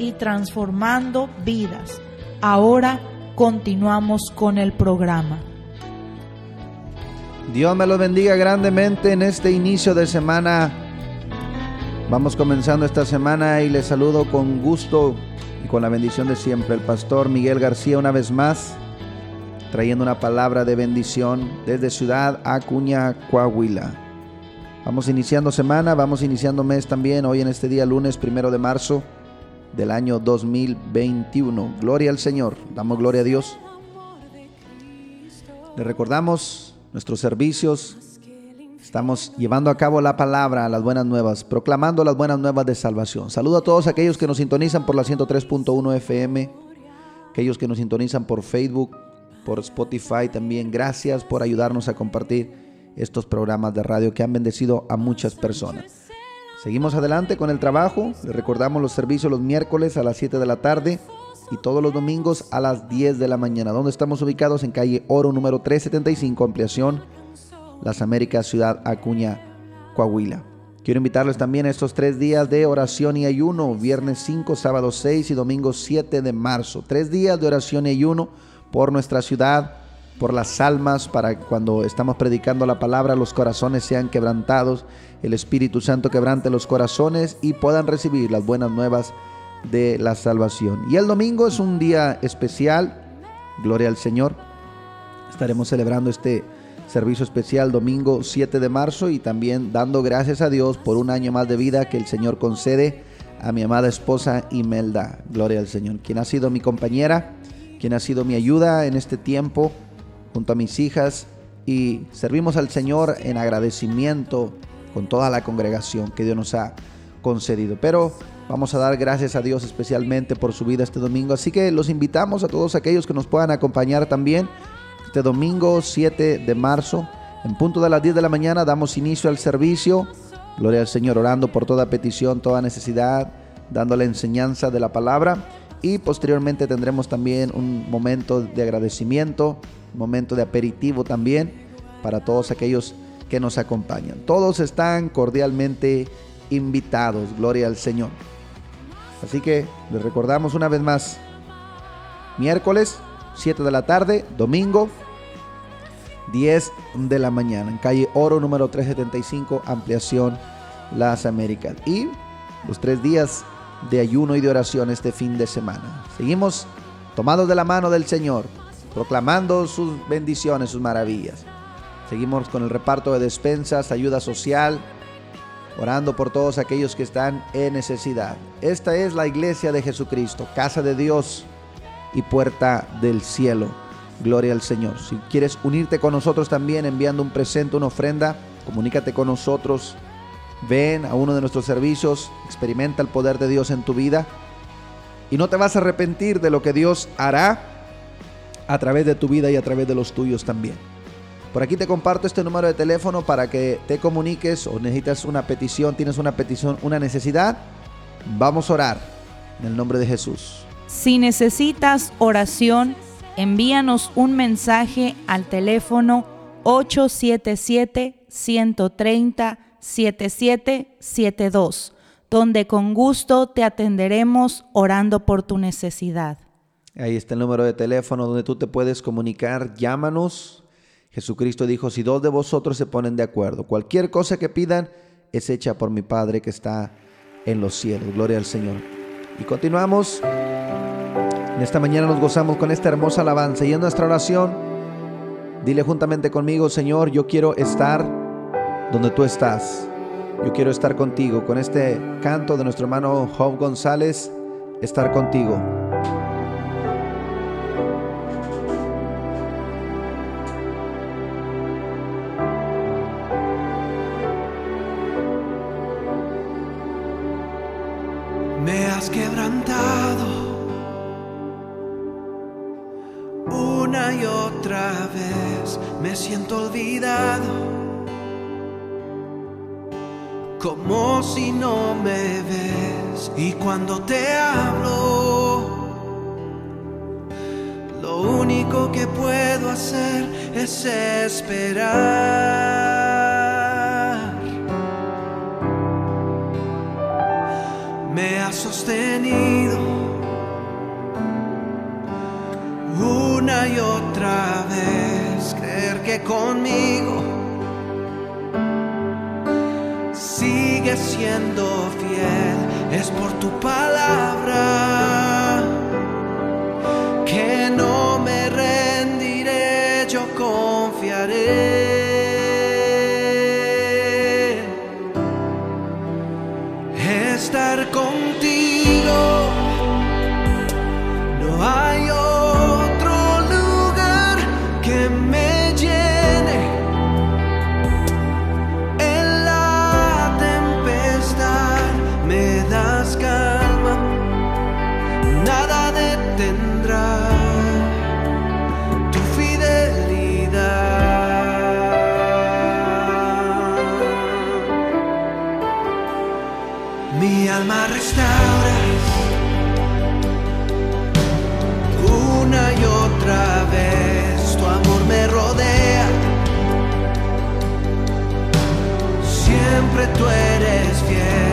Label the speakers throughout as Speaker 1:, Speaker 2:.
Speaker 1: y transformando vidas. Ahora continuamos con el programa.
Speaker 2: Dios me lo bendiga grandemente en este inicio de semana. Vamos comenzando esta semana y les saludo con gusto y con la bendición de siempre el pastor Miguel García una vez más, trayendo una palabra de bendición desde Ciudad Acuña, Coahuila. Vamos iniciando semana, vamos iniciando mes también, hoy en este día lunes primero de marzo del año 2021. Gloria al Señor, damos gloria a Dios. Le recordamos nuestros servicios. Estamos llevando a cabo la palabra, las buenas nuevas, proclamando las buenas nuevas de salvación. Saludo a todos aquellos que nos sintonizan por la 103.1 FM, aquellos que nos sintonizan por Facebook, por Spotify también. Gracias por ayudarnos a compartir estos programas de radio que han bendecido a muchas personas. Seguimos adelante con el trabajo. Les recordamos los servicios los miércoles a las 7 de la tarde y todos los domingos a las 10 de la mañana. Donde estamos ubicados en calle Oro número 375, ampliación Las Américas, Ciudad Acuña, Coahuila. Quiero invitarles también a estos tres días de oración y ayuno, viernes 5, sábado 6 y domingo 7 de marzo. Tres días de oración y ayuno por nuestra ciudad, por las almas, para cuando estamos predicando la palabra los corazones sean quebrantados, el Espíritu Santo quebrante los corazones y puedan recibir las buenas nuevas de la salvación. Y el domingo es un día especial, gloria al Señor. Estaremos celebrando este servicio especial domingo 7 de marzo y también dando gracias a Dios por un año más de vida que el Señor concede a mi amada esposa Imelda. Gloria al Señor, quien ha sido mi compañera, quien ha sido mi ayuda en este tiempo junto a mis hijas y servimos al Señor en agradecimiento con toda la congregación que Dios nos ha concedido. Pero vamos a dar gracias a Dios especialmente por su vida este domingo. Así que los invitamos a todos aquellos que nos puedan acompañar también este domingo 7 de marzo. En punto de las 10 de la mañana damos inicio al servicio. Gloria al Señor, orando por toda petición, toda necesidad, dando la enseñanza de la palabra. Y posteriormente tendremos también un momento de agradecimiento, un momento de aperitivo también para todos aquellos que nos acompañan. Todos están cordialmente invitados, gloria al Señor. Así que les recordamos una vez más, miércoles 7 de la tarde, domingo 10 de la mañana, en calle Oro número 375, ampliación Las Américas. Y los tres días de ayuno y de oración este fin de semana. Seguimos tomados de la mano del Señor, proclamando sus bendiciones, sus maravillas. Seguimos con el reparto de despensas, ayuda social, orando por todos aquellos que están en necesidad. Esta es la iglesia de Jesucristo, casa de Dios y puerta del cielo. Gloria al Señor. Si quieres unirte con nosotros también enviando un presente, una ofrenda, comunícate con nosotros. Ven a uno de nuestros servicios, experimenta el poder de Dios en tu vida y no te vas a arrepentir de lo que Dios hará a través de tu vida y a través de los tuyos también. Por aquí te comparto este número de teléfono para que te comuniques o necesitas una petición, tienes una petición, una necesidad. Vamos a orar en el nombre de Jesús.
Speaker 1: Si necesitas oración, envíanos un mensaje al teléfono 877-130-7772, donde con gusto te atenderemos orando por tu necesidad.
Speaker 2: Ahí está el número de teléfono donde tú te puedes comunicar. Llámanos. Jesucristo dijo, si dos de vosotros se ponen de acuerdo, cualquier cosa que pidan es hecha por mi Padre que está en los cielos. Gloria al Señor. Y continuamos En esta mañana nos gozamos con esta hermosa alabanza y en nuestra oración, dile juntamente conmigo, Señor, yo quiero estar donde tú estás. Yo quiero estar contigo. Con este canto de nuestro hermano Job González, estar contigo.
Speaker 3: Olvidado como si no me ves. Y cuando te hablo, lo único que puedo hacer es esperar. Me has sostenido una y otra conmigo. Sigue siendo fiel, es por tu palabra Siempre tú eres fiel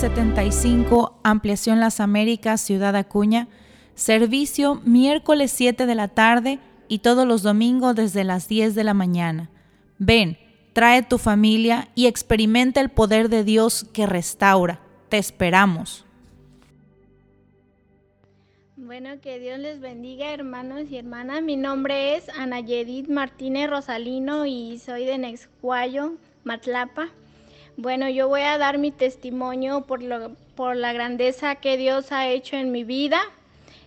Speaker 1: 75, Ampliación Las Américas, Ciudad Acuña. Servicio miércoles 7 de la tarde y todos los domingos desde las 10 de la mañana. Ven, trae tu familia y experimenta el poder de Dios que restaura. Te esperamos.
Speaker 4: Bueno, que Dios les bendiga, hermanos y hermanas. Mi nombre es Ana Yedid Martínez Rosalino y soy de Nexcuayo, Matlapa. Bueno, yo voy a dar mi testimonio por, lo, por la grandeza que Dios ha hecho en mi vida.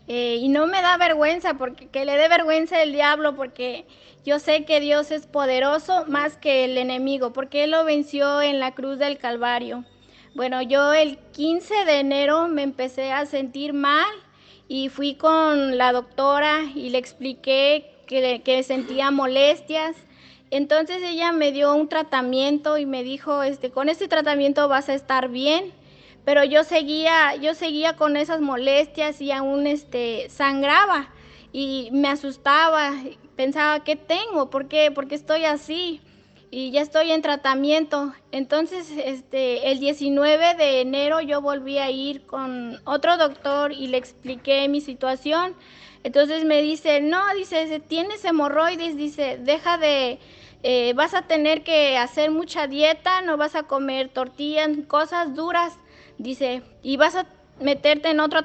Speaker 4: Eh, y no me da vergüenza, porque que le dé vergüenza el diablo, porque yo sé que Dios es poderoso más que el enemigo, porque Él lo venció en la cruz del Calvario. Bueno, yo el 15 de enero me empecé a sentir mal y fui con la doctora y le expliqué que, que sentía molestias. Entonces ella me dio un tratamiento y me dijo, este, con este tratamiento vas a estar bien. Pero yo seguía, yo seguía con esas molestias y aún este, sangraba y me asustaba, pensaba, ¿qué tengo? ¿Por qué? ¿Por qué estoy así? y ya estoy en tratamiento. Entonces, este, el 19 de enero yo volví a ir con otro doctor y le expliqué mi situación. Entonces me dice, no, dice, tienes hemorroides, dice, deja de, eh, vas a tener que hacer mucha dieta, no vas a comer tortillas, cosas duras, dice, y vas a meterte en otro,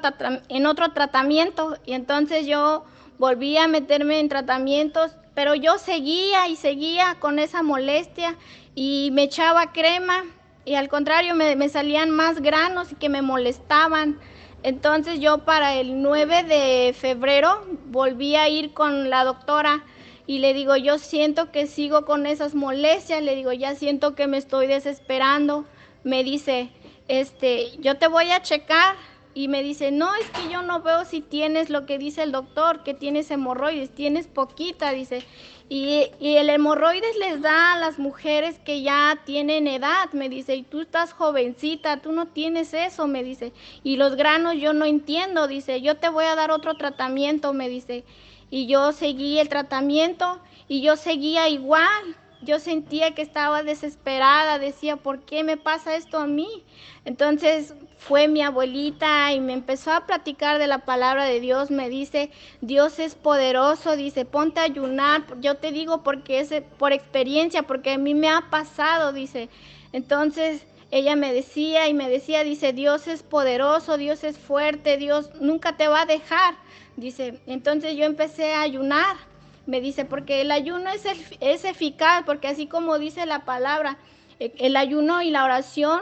Speaker 4: en otro tratamiento. Y entonces yo volví a meterme en tratamientos pero yo seguía y seguía con esa molestia y me echaba crema y al contrario me, salían más granos y que me molestaban. Entonces yo para el 9 de febrero volví a ir con la doctora y le digo, yo siento que sigo con esas molestias, le digo, ya siento que me estoy desesperando. Me dice, este, yo te voy a checar y me dice, no, es que yo no veo si tienes lo que dice el doctor, que tienes hemorroides, tienes poquita, dice. Y, el hemorroides les da a las mujeres que ya tienen edad, me dice, y tú estás jovencita, tú no tienes eso, me dice. Y los granos yo no entiendo, dice, yo te voy a dar otro tratamiento, me dice. Y yo seguí el tratamiento y yo seguía igual, yo sentía que estaba desesperada, decía, ¿por qué me pasa esto a mí? Entonces fue mi abuelita y me empezó a platicar de la palabra de Dios, me dice, Dios es poderoso, dice, ponte a ayunar, yo te digo porque es por experiencia, porque a mí me ha pasado, dice. Entonces ella me decía y me decía, dice, Dios es poderoso, Dios es fuerte, Dios nunca te va a dejar, dice. Entonces yo empecé a ayunar, me dice, porque el ayuno es, es eficaz, porque así como dice la palabra, e, el ayuno y la oración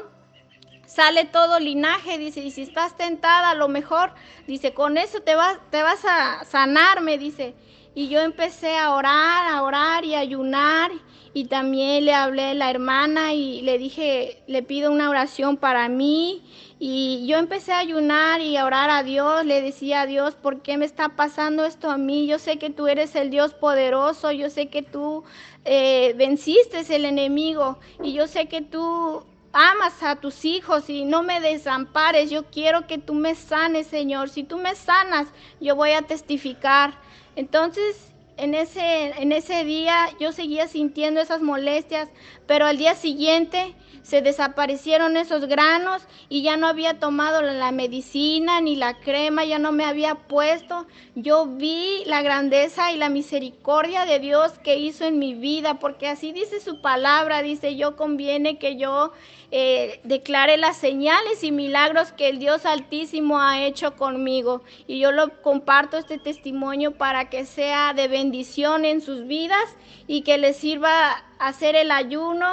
Speaker 4: sale todo linaje, dice, y si estás tentada, a lo mejor, dice, con eso te vas, te vas a sanar, me dice. Y yo empecé a orar, a orar y a ayunar, y también le hablé a la hermana y le dije, le pido una oración para mí, y yo empecé a ayunar y a orar a Dios, le decía a Dios, ¿por qué me está pasando esto a mí? Yo sé que tú eres el Dios poderoso, yo sé que tú eh, venciste el enemigo, y yo sé que tú amas a tus hijos y no me desampares. Yo quiero que tú me sanes, Señor. Si tú me sanas, yo voy a testificar. Entonces, en ese, en ese día yo seguía sintiendo esas molestias, pero al día siguiente se desaparecieron esos granos y ya no había tomado la medicina ni la crema, ya no me había puesto. Yo vi la grandeza y la misericordia de Dios que hizo en mi vida, porque así dice su palabra, dice yo conviene que yo eh, declare las señales y milagros que el Dios Altísimo ha hecho conmigo. Y yo lo comparto este testimonio para que sea de bendición en sus vidas y que les sirva hacer el ayuno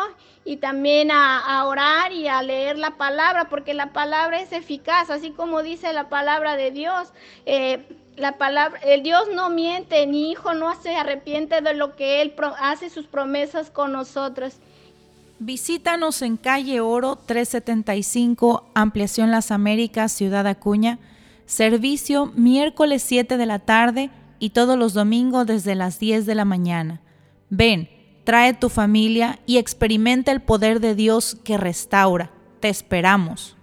Speaker 4: y también a, orar y a leer la palabra, porque la palabra es eficaz, así como dice la palabra de Dios. Eh, la palabra, el Dios no miente, ni hijo no se arrepiente de lo que Él hace sus promesas con nosotros.
Speaker 1: Visítanos en calle Oro 375, Ampliación Las Américas, Ciudad Acuña. Servicio miércoles 7 de la tarde y todos los domingos desde las 10 de la mañana. Ven trae tu familia y experimenta el poder de Dios que restaura. Te esperamos.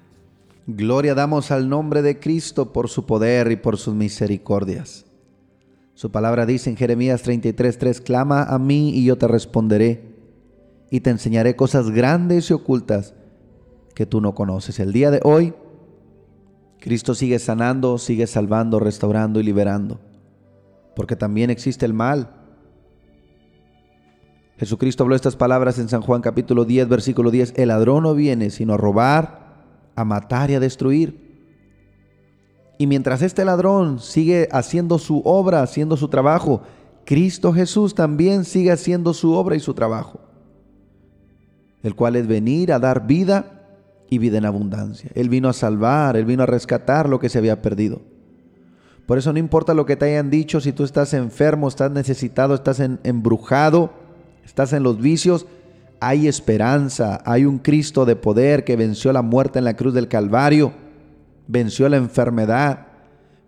Speaker 2: Gloria damos al nombre de Cristo por su poder y por sus misericordias. Su palabra dice en Jeremías 33:3, clama a mí y yo te responderé y te enseñaré cosas grandes y ocultas que tú no conoces. El día de hoy, Cristo sigue sanando, sigue salvando, restaurando y liberando. Porque también existe el mal. Jesucristo habló estas palabras en San Juan capítulo 10, versículo 10. El ladrón no viene sino a robar, a matar y a destruir. Y mientras este ladrón sigue haciendo su obra, haciendo su trabajo, Cristo Jesús también sigue haciendo su obra y su trabajo, el cual es venir a dar vida y vida en abundancia. Él vino a salvar, Él vino a rescatar lo que se había perdido. Por eso no importa lo que te hayan dicho, si tú estás enfermo, estás necesitado, estás embrujado, estás en los vicios, hay esperanza, hay un Cristo de poder que venció la muerte en la cruz del Calvario venció la enfermedad,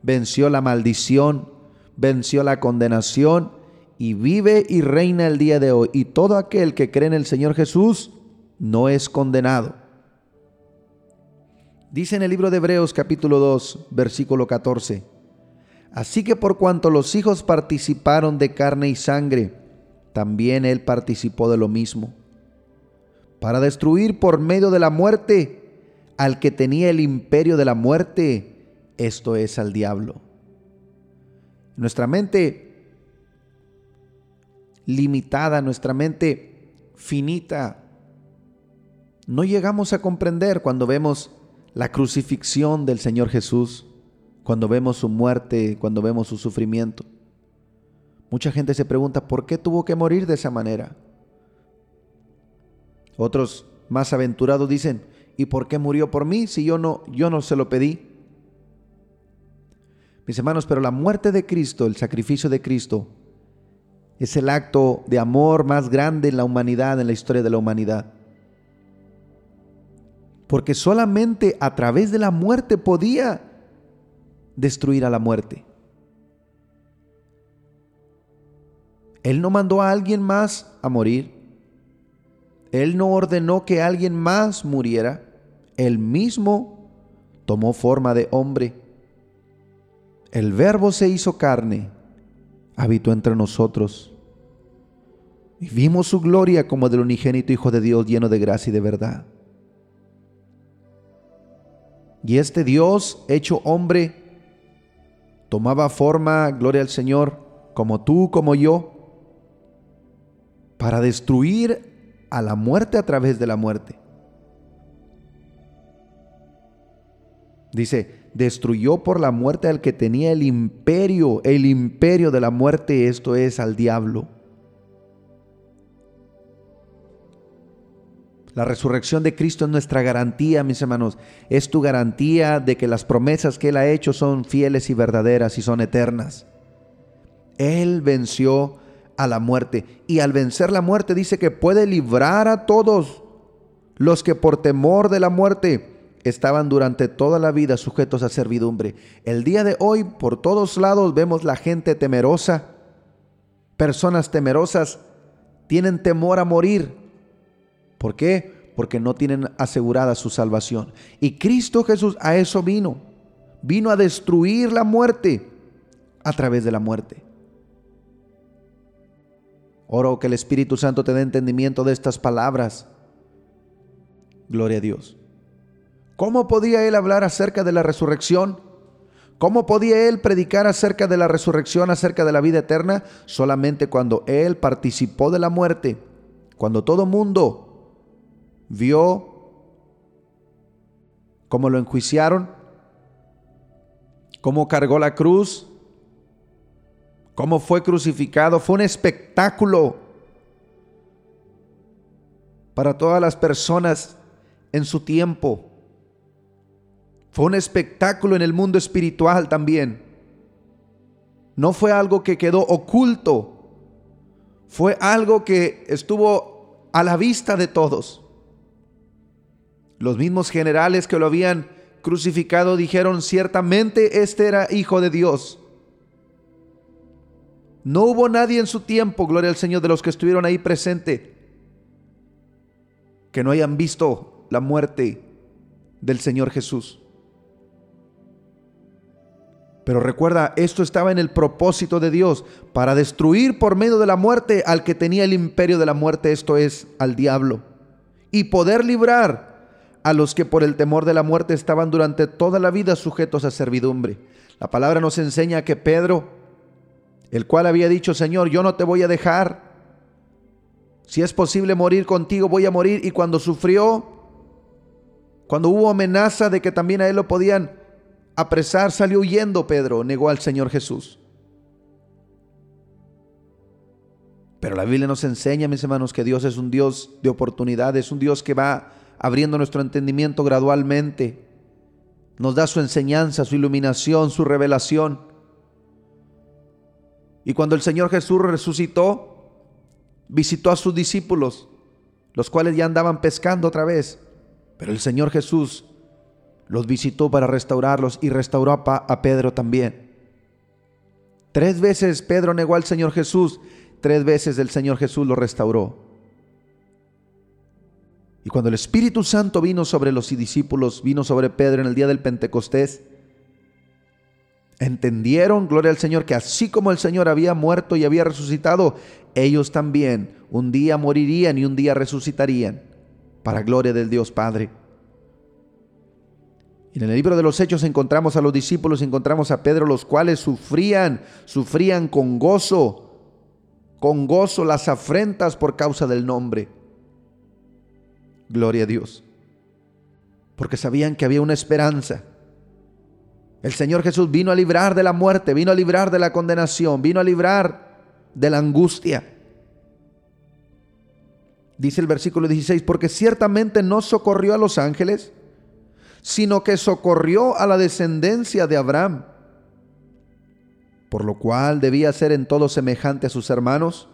Speaker 2: venció la maldición, venció la condenación y vive y reina el día de hoy. Y todo aquel que cree en el Señor Jesús no es condenado. Dice en el libro de Hebreos capítulo 2, versículo 14. Así que por cuanto los hijos participaron de carne y sangre, también él participó de lo mismo, para destruir por medio de la muerte al que tenía el imperio de la muerte, esto es al diablo. Nuestra mente limitada, nuestra mente finita, no llegamos a comprender cuando vemos la crucifixión del Señor Jesús, cuando vemos su muerte, cuando vemos su sufrimiento. Mucha gente se pregunta, ¿por qué tuvo que morir de esa manera? Otros más aventurados dicen, ¿Y por qué murió por mí si yo no, yo no se lo pedí? Mis hermanos, pero la muerte de Cristo, el sacrificio de Cristo, es el acto de amor más grande en la humanidad, en la historia de la humanidad. Porque solamente a través de la muerte podía destruir a la muerte. Él no mandó a alguien más a morir. Él no ordenó que alguien más muriera. Él mismo tomó forma de hombre. El verbo se hizo carne, habitó entre nosotros. Y vimos su gloria como del unigénito Hijo de Dios lleno de gracia y de verdad. Y este Dios hecho hombre tomaba forma, gloria al Señor, como tú, como yo, para destruir a la muerte a través de la muerte. Dice, destruyó por la muerte al que tenía el imperio, el imperio de la muerte, esto es al diablo. La resurrección de Cristo es nuestra garantía, mis hermanos. Es tu garantía de que las promesas que Él ha hecho son fieles y verdaderas y son eternas. Él venció a la muerte. Y al vencer la muerte dice que puede librar a todos los que por temor de la muerte estaban durante toda la vida sujetos a servidumbre. El día de hoy por todos lados vemos la gente temerosa. Personas temerosas tienen temor a morir. ¿Por qué? Porque no tienen asegurada su salvación. Y Cristo Jesús a eso vino. Vino a destruir la muerte a través de la muerte. Oro que el Espíritu Santo te dé entendimiento de estas palabras. Gloria a Dios. ¿Cómo podía él hablar acerca de la resurrección? ¿Cómo podía él predicar acerca de la resurrección, acerca de la vida eterna? Solamente cuando él participó de la muerte, cuando todo mundo vio cómo lo enjuiciaron, cómo cargó la cruz, cómo fue crucificado. Fue un espectáculo para todas las personas en su tiempo. Fue un espectáculo en el mundo espiritual también. No fue algo que quedó oculto. Fue algo que estuvo a la vista de todos. Los mismos generales que lo habían crucificado dijeron, ciertamente este era hijo de Dios. No hubo nadie en su tiempo, gloria al Señor, de los que estuvieron ahí presente, que no hayan visto la muerte del Señor Jesús. Pero recuerda, esto estaba en el propósito de Dios, para destruir por medio de la muerte al que tenía el imperio de la muerte, esto es, al diablo, y poder librar a los que por el temor de la muerte estaban durante toda la vida sujetos a servidumbre. La palabra nos enseña que Pedro, el cual había dicho, Señor, yo no te voy a dejar. Si es posible morir contigo, voy a morir. Y cuando sufrió, cuando hubo amenaza de que también a él lo podían apresar, salió huyendo Pedro, negó al Señor Jesús. Pero la Biblia nos enseña, mis hermanos, que Dios es un Dios de oportunidades, un Dios que va abriendo nuestro entendimiento gradualmente. Nos da su enseñanza, su iluminación, su revelación. Y cuando el Señor Jesús resucitó, visitó a sus discípulos, los cuales ya andaban pescando otra vez. Pero el Señor Jesús los visitó para restaurarlos y restauró a, Pedro también. Tres veces Pedro negó al Señor Jesús, tres veces el Señor Jesús lo restauró. Y cuando el Espíritu Santo vino sobre los discípulos, vino sobre Pedro en el día del Pentecostés, entendieron, gloria al Señor, que así como el Señor había muerto y había resucitado, ellos también un día morirían y un día resucitarían, para gloria del Dios Padre. Y en el libro de los Hechos encontramos a los discípulos, encontramos a Pedro, los cuales sufrían, sufrían con gozo, con gozo las afrentas por causa del nombre. Gloria a Dios. Porque sabían que había una esperanza. El Señor Jesús vino a librar de la muerte, vino a librar de la condenación, vino a librar de la angustia. Dice el versículo 16, porque ciertamente no socorrió a los ángeles, sino que socorrió a la descendencia de Abraham, por lo cual debía ser en todo semejante a sus hermanos,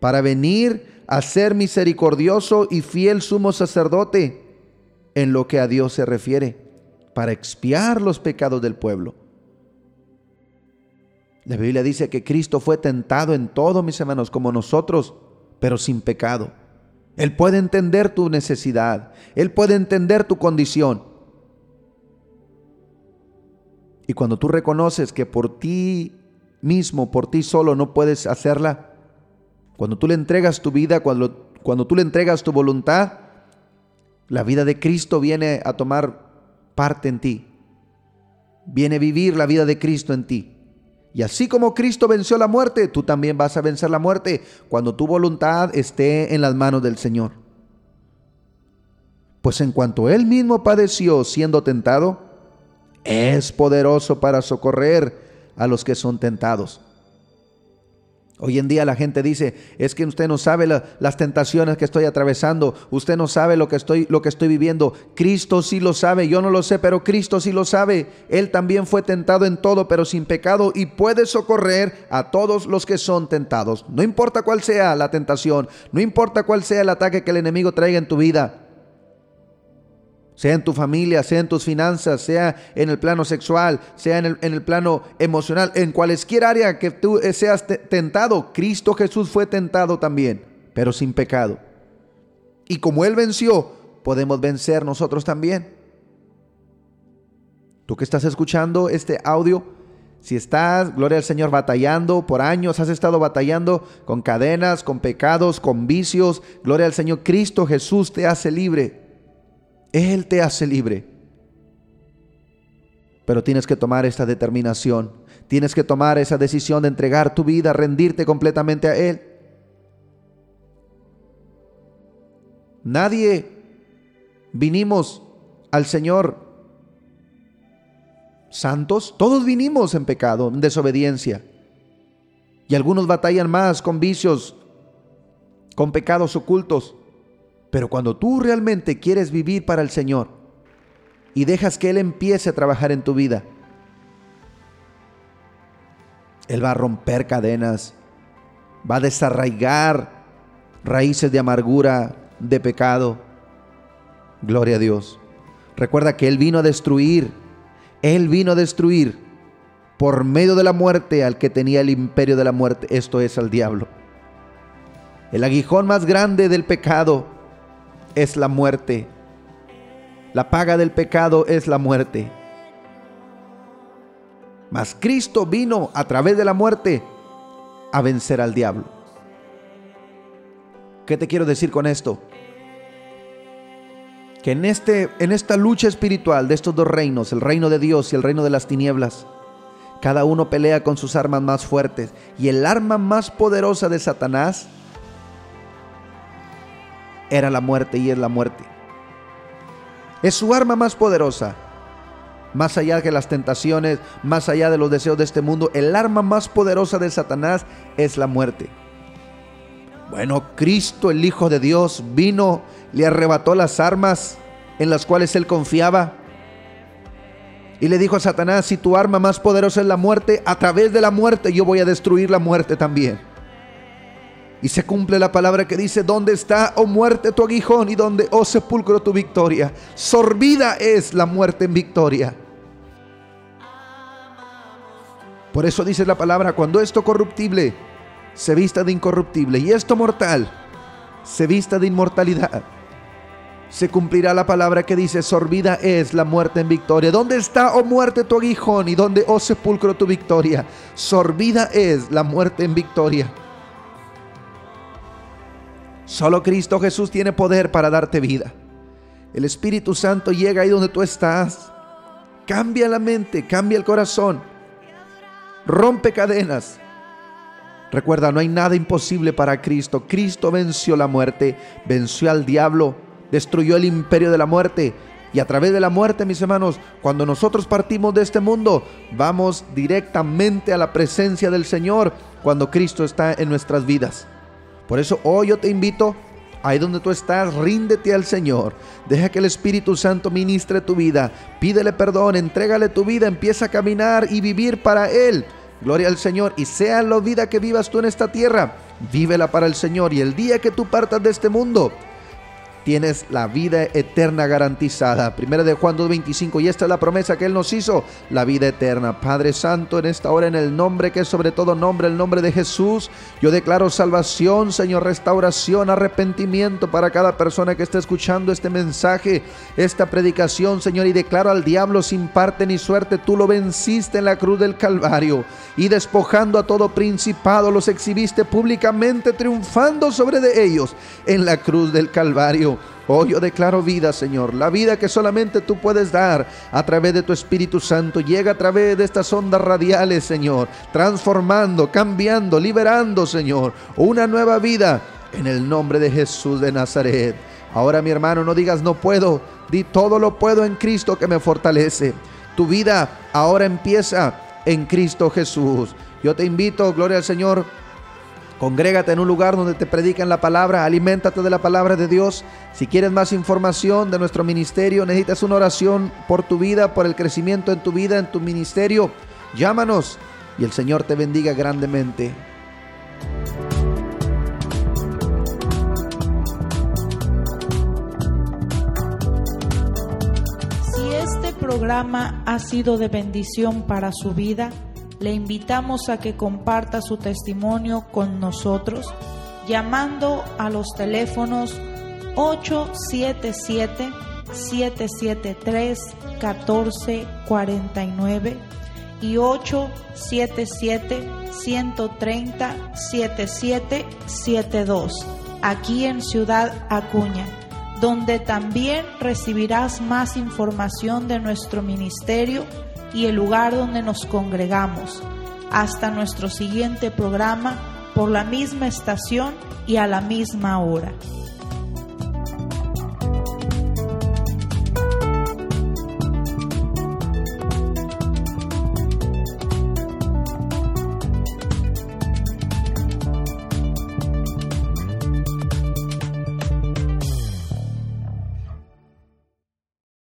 Speaker 2: para venir a ser misericordioso y fiel sumo sacerdote en lo que a Dios se refiere, para expiar los pecados del pueblo. La Biblia dice que Cristo fue tentado en todo, mis hermanos, como nosotros, pero sin pecado. Él puede entender tu necesidad, Él puede entender tu condición. Y cuando tú reconoces que por ti mismo, por ti solo no puedes hacerla, cuando tú le entregas tu vida, cuando, cuando tú le entregas tu voluntad, la vida de Cristo viene a tomar parte en ti. Viene a vivir la vida de Cristo en ti. Y así como Cristo venció la muerte, tú también vas a vencer la muerte cuando tu voluntad esté en las manos del Señor. Pues en cuanto Él mismo padeció siendo tentado, es poderoso para socorrer a los que son tentados. Hoy en día la gente dice, es que usted no sabe las tentaciones que estoy atravesando, usted no sabe lo que, estoy, lo que estoy viviendo. Cristo sí lo sabe, yo no lo sé, pero Cristo sí lo sabe. Él también fue tentado en todo, pero sin pecado, y puede socorrer a todos los que son tentados. No importa cuál sea la tentación, no importa cuál sea el ataque que el enemigo traiga en tu vida sea en tu familia, sea en tus finanzas, sea en el plano sexual, sea en el, plano emocional, en cualquier área que tú seas tentado, Cristo Jesús fue tentado también, pero sin pecado. Y como Él venció, podemos vencer nosotros también. Tú que estás escuchando este audio, si estás, gloria al Señor, batallando por años, has estado batallando con cadenas, con pecados, con vicios, gloria al Señor, Cristo Jesús te hace libre. Él te hace libre. Pero tienes que tomar esta determinación. Tienes que tomar esa decisión de entregar tu vida, rendirte completamente a Él. Nadie vinimos al Señor santos. Todos vinimos en pecado, en desobediencia. Y algunos batallan más con vicios, con pecados ocultos. Pero cuando tú realmente quieres vivir para el Señor y dejas que Él empiece a trabajar en tu vida, Él va a romper cadenas, va a desarraigar raíces de amargura, de pecado. Gloria a Dios. Recuerda que Él vino a destruir, Él vino a destruir por medio de la muerte al que tenía el imperio de la muerte, esto es al diablo. El aguijón más grande del pecado es la muerte. La paga del pecado es la muerte. Mas Cristo vino a través de la muerte a vencer al diablo. ¿Qué te quiero decir con esto? que en, este, en esta lucha espiritual de estos dos reinos, el reino de Dios y el reino de las tinieblas, cada uno pelea con sus armas más fuertes. Y el arma más poderosa de Satanás era la muerte y es la muerte. Es su arma más poderosa. Más allá de las tentaciones, más allá de los deseos de este mundo, el arma más poderosa de Satanás es la muerte. Bueno, Cristo, el Hijo de Dios, vino, le arrebató las armas en las cuales él confiaba. Y le dijo a Satanás, si tu arma más poderosa es la muerte, a través de la muerte yo voy a destruir la muerte también. Y se cumple la palabra que dice, ¿dónde está, oh muerte, tu aguijón? Y dónde, oh sepulcro, tu victoria. Sorbida es la muerte en victoria. Por eso dice la palabra, cuando esto corruptible se vista de incorruptible y esto mortal se vista de inmortalidad, se cumplirá la palabra que dice, sorbida es la muerte en victoria. ¿Dónde está, oh muerte, tu aguijón? ¿Y dónde, oh sepulcro, tu victoria? Sorbida es la muerte en victoria. Solo Cristo Jesús tiene poder para darte vida. El Espíritu Santo llega ahí donde tú estás. Cambia la mente, cambia el corazón. Rompe cadenas. Recuerda, no hay nada imposible para Cristo. Cristo venció la muerte, venció al diablo, destruyó el imperio de la muerte. Y a través de la muerte, mis hermanos, cuando nosotros partimos de este mundo, vamos directamente a la presencia del Señor cuando Cristo está en nuestras vidas. Por eso hoy yo te invito, ahí donde tú estás, ríndete al Señor. Deja que el Espíritu Santo ministre tu vida. Pídele perdón, entrégale tu vida, empieza a caminar y vivir para Él. Gloria al Señor. Y sea la vida que vivas tú en esta tierra, vívela para el Señor. Y el día que tú partas de este mundo, tienes la vida eterna garantizada. Primera de Juan 2.25 y esta es la promesa que Él nos hizo, la vida eterna. Padre Santo, en esta hora en el nombre que es sobre todo nombre, el nombre de Jesús, yo declaro salvación, Señor, restauración, arrepentimiento para cada persona que esté escuchando este mensaje, esta predicación, Señor, y declaro al diablo sin parte ni suerte, tú lo venciste en la cruz del Calvario y despojando a todo principado los exhibiste públicamente triunfando sobre de ellos en la cruz del Calvario. Oh, yo declaro vida, Señor. La vida que solamente tú puedes dar a través de tu Espíritu Santo. Llega a través de estas ondas radiales, Señor. Transformando, cambiando, liberando, Señor. Una nueva vida en el nombre de Jesús de Nazaret. Ahora, mi hermano, no digas no puedo. Di todo lo puedo en Cristo que me fortalece. Tu vida ahora empieza en Cristo Jesús. Yo te invito, gloria al Señor Congrégate en un lugar donde te predican la palabra, aliméntate de la palabra de Dios. Si quieres más información de nuestro ministerio, necesitas una oración por tu vida, por el crecimiento en tu vida, en tu ministerio, llámanos y el Señor te bendiga grandemente.
Speaker 1: Si este programa ha sido de bendición para su vida, le invitamos a que comparta su testimonio con nosotros llamando a los teléfonos 877-773-1449 y 877-130-7772 aquí en Ciudad Acuña, donde también recibirás más información de nuestro ministerio y el lugar donde nos congregamos. Hasta nuestro siguiente programa por la misma estación y a la misma hora.